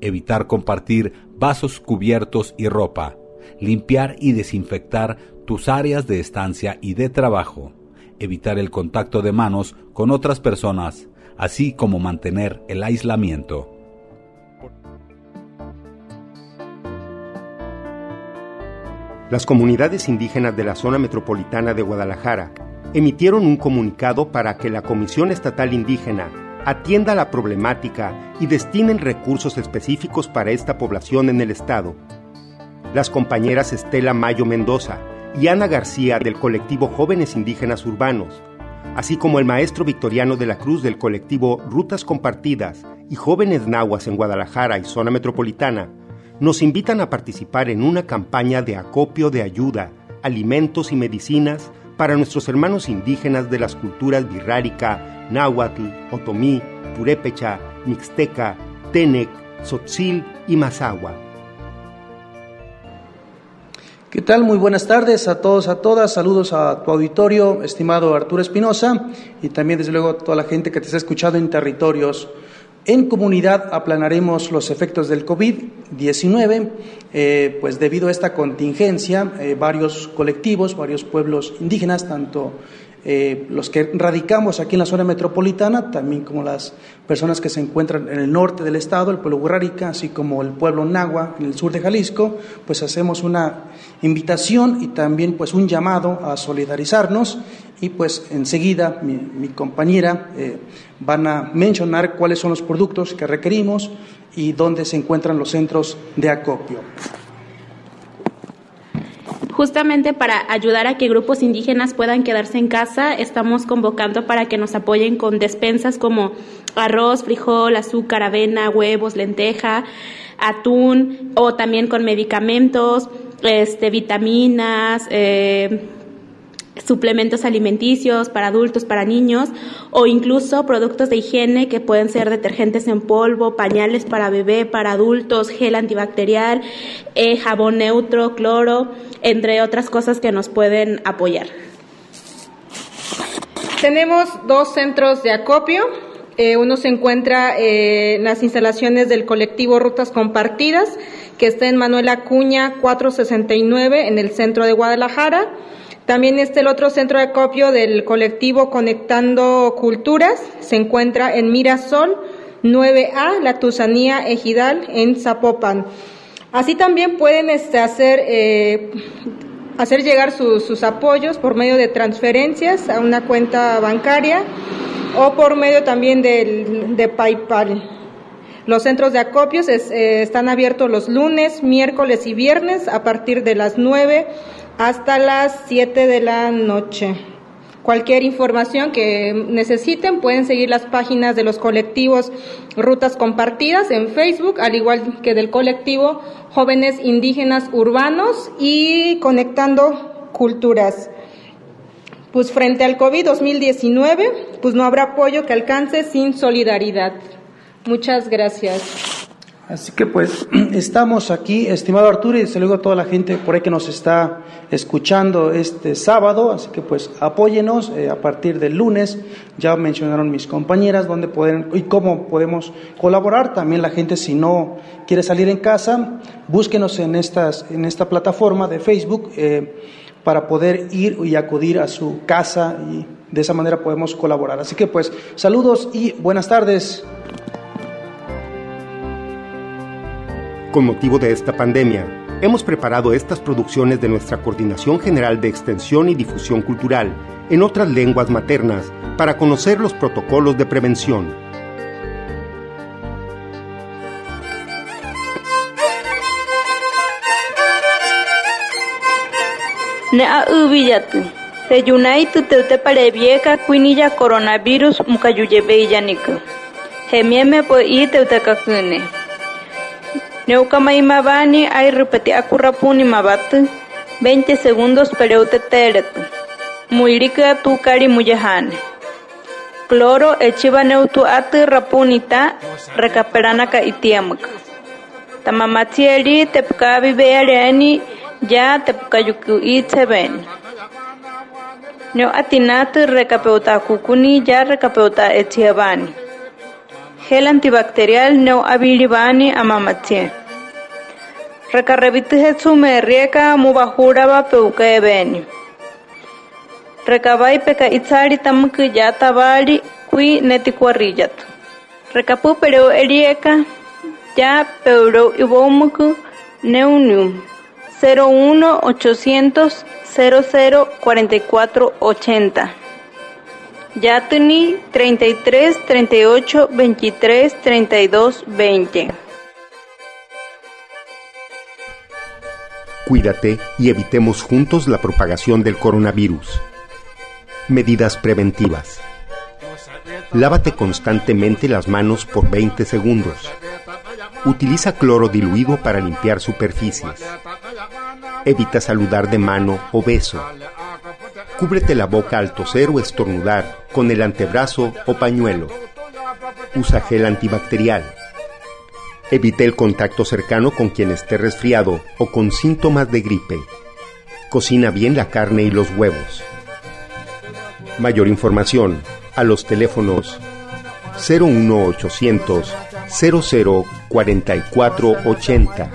[SPEAKER 8] evitar compartir vasos cubiertos y ropa, limpiar y desinfectar tus áreas de estancia y de trabajo, evitar el contacto de manos con otras personas, así como mantener el aislamiento.
[SPEAKER 1] Las comunidades indígenas de la zona metropolitana de Guadalajara emitieron un comunicado para que la Comisión Estatal Indígena atienda la problemática y destinen recursos específicos para esta población en el Estado. Las compañeras Estela Mayo Mendoza, y Ana García del colectivo Jóvenes Indígenas Urbanos, así como el maestro Victoriano de la Cruz del colectivo Rutas Compartidas y Jóvenes Nahuas en Guadalajara y zona metropolitana, nos invitan a participar en una campaña de acopio de ayuda, alimentos y medicinas para nuestros hermanos indígenas de las culturas birrárica, náhuatl, otomí, purépecha, mixteca, tenec, tzotzil y mazahua
[SPEAKER 5] ¿Qué tal? Muy buenas tardes a todos, a todas. Saludos a tu auditorio, estimado Arturo Espinosa, y también, desde luego, a toda la gente que te está escuchando en territorios. En comunidad aplanaremos los efectos del COVID-19, eh, pues debido a esta contingencia, eh, varios colectivos, varios pueblos indígenas, tanto eh, los que radicamos aquí en la zona metropolitana, también como las personas que se encuentran en el norte del estado, el pueblo Guerrarica, así como el pueblo Nagua en el sur de Jalisco, pues hacemos una invitación y también pues un llamado a solidarizarnos. Y pues enseguida mi, compañera eh, van a mencionar cuáles son los productos que requerimos y dónde se encuentran los centros de acopio
[SPEAKER 11] justamente para ayudar a que grupos indígenas puedan quedarse en casa, estamos convocando para que nos apoyen con despensas como arroz, frijol, azúcar, avena, huevos, lenteja, atún o también con medicamentos, este, vitaminas, eh, suplementos alimenticios para adultos, para niños o incluso productos de higiene que pueden ser detergentes en polvo, pañales para bebé, para adultos, gel antibacterial, eh, jabón neutro, cloro, entre otras cosas que nos pueden apoyar.
[SPEAKER 12] Tenemos dos centros de acopio. Eh, uno se encuentra eh, en las instalaciones del colectivo Rutas Compartidas, que está en Manuel Acuña 469 en el centro de Guadalajara. También está el otro centro de acopio del colectivo Conectando Culturas, se encuentra en Mirasol 9A, La Tusanía Ejidal, en Zapopan. Así también pueden este, hacer, eh, hacer llegar sus, apoyos por medio de transferencias a una cuenta bancaria o por medio también de, PayPal. Los centros de acopios eh, están abiertos los lunes, miércoles y viernes a partir de las 9 hasta las 7 de la noche. Cualquier información que necesiten pueden seguir las páginas de los colectivos Rutas Compartidas en Facebook, al igual que del colectivo Jóvenes Indígenas Urbanos y Conectando Culturas. Pues frente al COVID 2019, pues no habrá apoyo que alcance sin solidaridad. Muchas gracias.
[SPEAKER 5] Así que pues estamos aquí, estimado Arturo, y desde luego toda la gente por ahí que nos está escuchando este sábado, así que pues apóyenos eh, a partir del lunes, ya mencionaron mis compañeras dónde pueden y cómo podemos colaborar, también la gente si no quiere salir en casa, búsquenos en, estas, en esta plataforma de Facebook eh, para poder ir y acudir a su casa y de esa manera podemos colaborar. Así que pues saludos y buenas tardes.
[SPEAKER 1] Con motivo de esta pandemia, hemos preparado estas producciones de nuestra Coordinación General de Extensión y Difusión Cultural en otras lenguas maternas para conocer los protocolos de prevención.
[SPEAKER 13] ne a ubiyatu te yunai tu te te pare vieja cuinilla coronavirus hemieme po i te te kakune Neukamai mabani ay repeti akurrapuni mabatu 20 segundos pereute teret muirika tu kari muyahane cloro echiva neutu ati rapunita recaperanaka itiamak tamamatsieri tepkavi beareani ya tepkayuku itseben Neo atinati recapeuta kukuni ya recapeuta echiavani gel antibacterial neo abilibani amamatsie recarreviti hetsume rieka mubajuraba peukebeni Recabay peca itzari tamuk ya tabari kui netikuarrillat. Recapu pero erieka ya pero ibomuk neunium 01 800 00 44 80. Yatuni 33 38 23 32 20.
[SPEAKER 1] Cuídate y evitemos juntos la propagación del coronavirus. Medidas preventivas. Lávate constantemente las manos por 20 segundos. Utiliza cloro diluido para limpiar superficies. Evita saludar de mano o beso. Cúbrete la boca al toser o estornudar con el antebrazo o pañuelo. Usa gel antibacterial. Evite el contacto cercano con quien esté resfriado o con síntomas de gripe. Cocina bien la carne y los huevos. Mayor información a los teléfonos 01800 00 44 80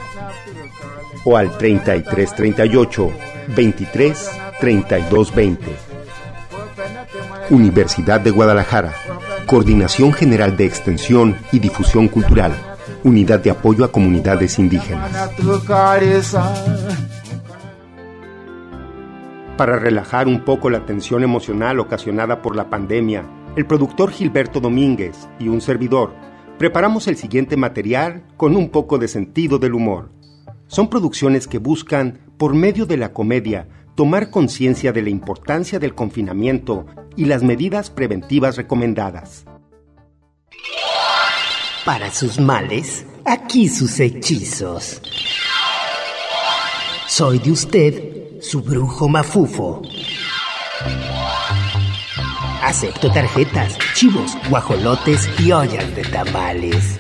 [SPEAKER 1] o al 3338 23 32 20. Universidad de Guadalajara. Coordinación General de Extensión y Difusión Cultural. Unidad de Apoyo a Comunidades Indígenas. Para relajar un poco la tensión emocional ocasionada por la pandemia, el productor Gilberto Domínguez y un servidor preparamos el siguiente material con un poco de sentido del humor. Son producciones que buscan, por medio de la comedia, tomar conciencia de la importancia del confinamiento y las medidas preventivas recomendadas.
[SPEAKER 14] Para sus males, aquí sus hechizos. Soy de usted, su brujo mafufo. Acepto tarjetas, chivos, guajolotes y ollas de tamales.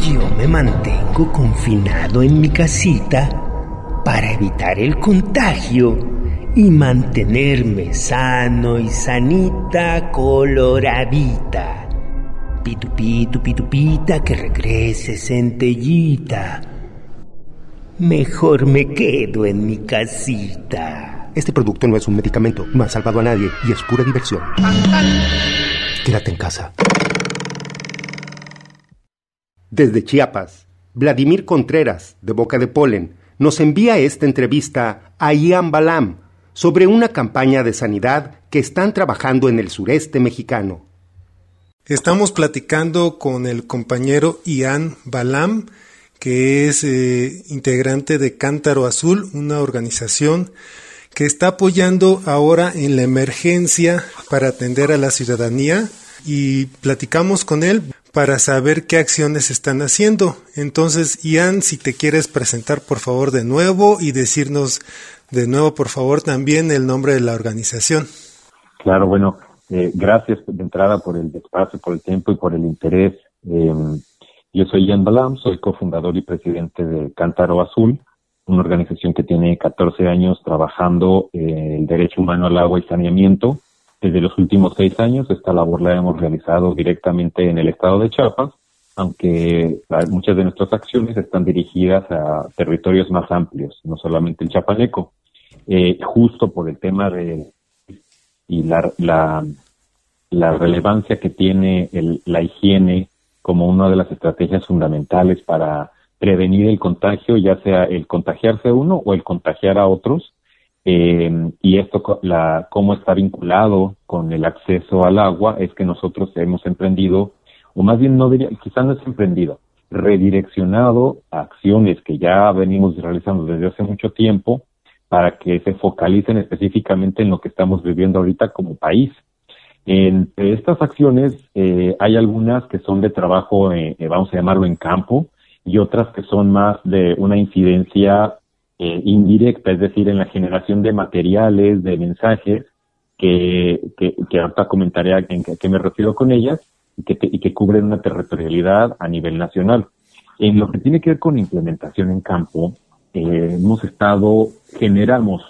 [SPEAKER 14] Yo me mantengo confinado en mi casita para evitar el contagio y mantenerme sano y sanita coloradita. Pitu pitu pitupita que regrese centellita. Mejor me quedo en mi casita.
[SPEAKER 1] Este producto no es un medicamento, no ha salvado a nadie y es pura diversión. Quédate en casa. Desde Chiapas, Vladimir Contreras, de Boca de Polen, nos envía esta entrevista a Ian Balam sobre una campaña de sanidad que están trabajando en el sureste mexicano.
[SPEAKER 15] Estamos platicando con el compañero Ian Balam, que es eh, integrante de Cántaro Azul, una organización que está apoyando ahora en la emergencia para atender a la ciudadanía y platicamos con él para saber qué acciones están haciendo. Entonces, Ian, si te quieres presentar por favor de nuevo y decirnos de nuevo por favor también el nombre de la organización.
[SPEAKER 16] Claro, bueno, eh, gracias de entrada por el espacio, por el tiempo y por el interés. Eh, yo soy Ian Balam, soy cofundador y presidente de Cántaro Azul, una organización que tiene 14 años trabajando eh, el derecho humano al agua y saneamiento. Desde los últimos seis años esta labor la hemos realizado directamente en el estado de Chiapas, aunque muchas de nuestras acciones están dirigidas a territorios más amplios, no solamente el chapaneco. Eh, justo por el tema de y la, la, la relevancia que tiene el, la higiene como una de las estrategias fundamentales para prevenir el contagio, ya sea el contagiarse uno o el contagiar a otros, eh, y esto, la, cómo está vinculado con el acceso al agua, es que nosotros hemos emprendido, o más bien no diría, quizás no es emprendido, redireccionado a acciones que ya venimos realizando desde hace mucho tiempo para que se focalicen específicamente en lo que estamos viviendo ahorita como país. Entre estas acciones eh, hay algunas que son de trabajo, eh, eh, vamos a llamarlo en campo, y otras que son más de una incidencia indirecta, es decir, en la generación de materiales, de mensajes, que, que, que ahorita comentaré a, qué me refiero con ellas, y que, y que cubren una territorialidad a nivel nacional. En lo que tiene que ver con implementación en campo, hemos estado, generamos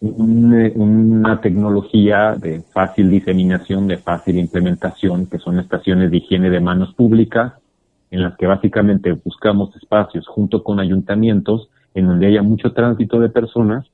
[SPEAKER 16] una tecnología de fácil diseminación, de fácil implementación, que son estaciones de higiene de manos públicas, en las que básicamente buscamos espacios junto con ayuntamientos en donde haya mucho tránsito de personas,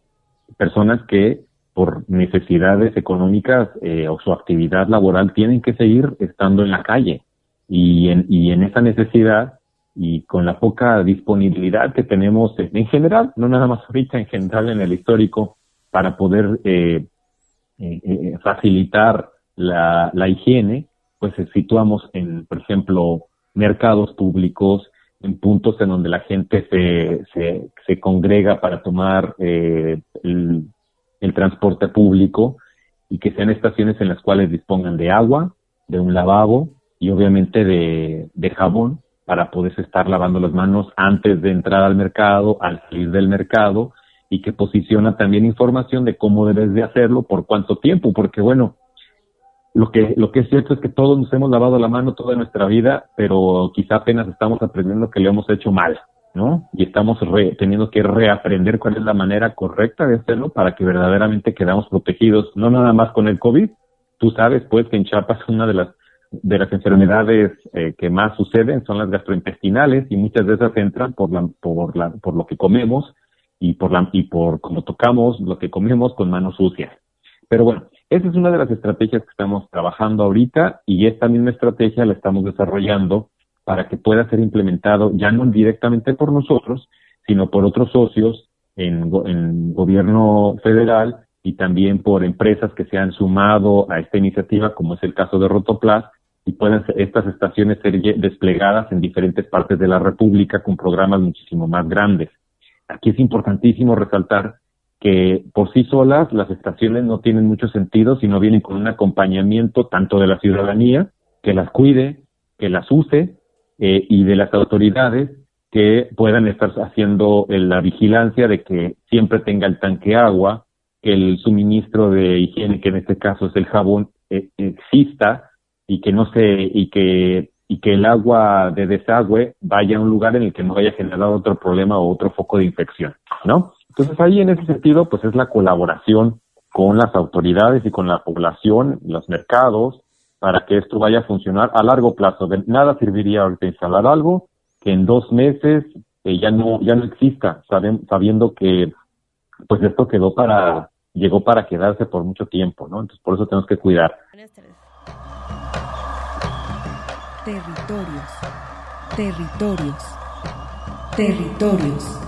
[SPEAKER 16] personas que por necesidades económicas eh, o su actividad laboral tienen que seguir estando en la calle. Y en, y en esa necesidad y con la poca disponibilidad que tenemos en general, no nada más ahorita, en general en el histórico, para poder eh, eh, eh, facilitar la, la, higiene, pues situamos en, por ejemplo, mercados públicos, en puntos en donde la gente se, se, congrega para tomar el, el transporte público y que sean estaciones en las cuales dispongan de agua, de un lavabo y obviamente de, de jabón para poderse estar lavando las manos antes de entrar al mercado, al salir del mercado y que posiciona también información de cómo debes de hacerlo, por cuánto tiempo, porque bueno, lo que, lo que es cierto es que todos nos hemos lavado la mano toda nuestra vida, pero quizá apenas estamos aprendiendo que lo hemos hecho mal, ¿no? Y estamos teniendo que reaprender cuál es la manera correcta de hacerlo para que verdaderamente quedamos protegidos, no nada más con el COVID. Tú sabes, pues, que en Chiapas una de las de las enfermedades eh, que más suceden son las gastrointestinales y muchas de esas entran por la, por la, por lo que comemos y por la, y por cómo tocamos lo que comemos con manos sucias. Pero bueno, esa es una de las estrategias que estamos trabajando ahorita y esta misma estrategia la estamos desarrollando para que pueda ser implementado ya no directamente por nosotros, sino por otros socios en, gobierno federal y también por empresas que se han sumado a esta iniciativa, como es el caso de Rotoplas, y puedan estas estaciones ser desplegadas en diferentes partes de la República con programas muchísimo más grandes. Aquí es importantísimo resaltar que por sí solas las estaciones no tienen mucho sentido si no vienen con un acompañamiento tanto de la ciudadanía, que las cuide, que las use, eh, y de las autoridades que puedan estar haciendo eh, la vigilancia de que siempre tenga el tanque agua, que el suministro de higiene, que en este caso es el jabón, eh, exista y que no se, y que y que el agua de desagüe vaya a un lugar en el que no haya generado otro problema o otro foco de infección, ¿no? Entonces ahí en ese sentido, pues es la colaboración con las autoridades y con la población, los mercados, para que esto vaya a funcionar a largo plazo. Nada serviría ahorita instalar algo que en dos meses eh, ya no ya no exista, sabiendo que pues esto quedó para llegó para quedarse por mucho tiempo, ¿no? Entonces por eso tenemos que cuidar.
[SPEAKER 2] Territorios. Territorios. Territorios.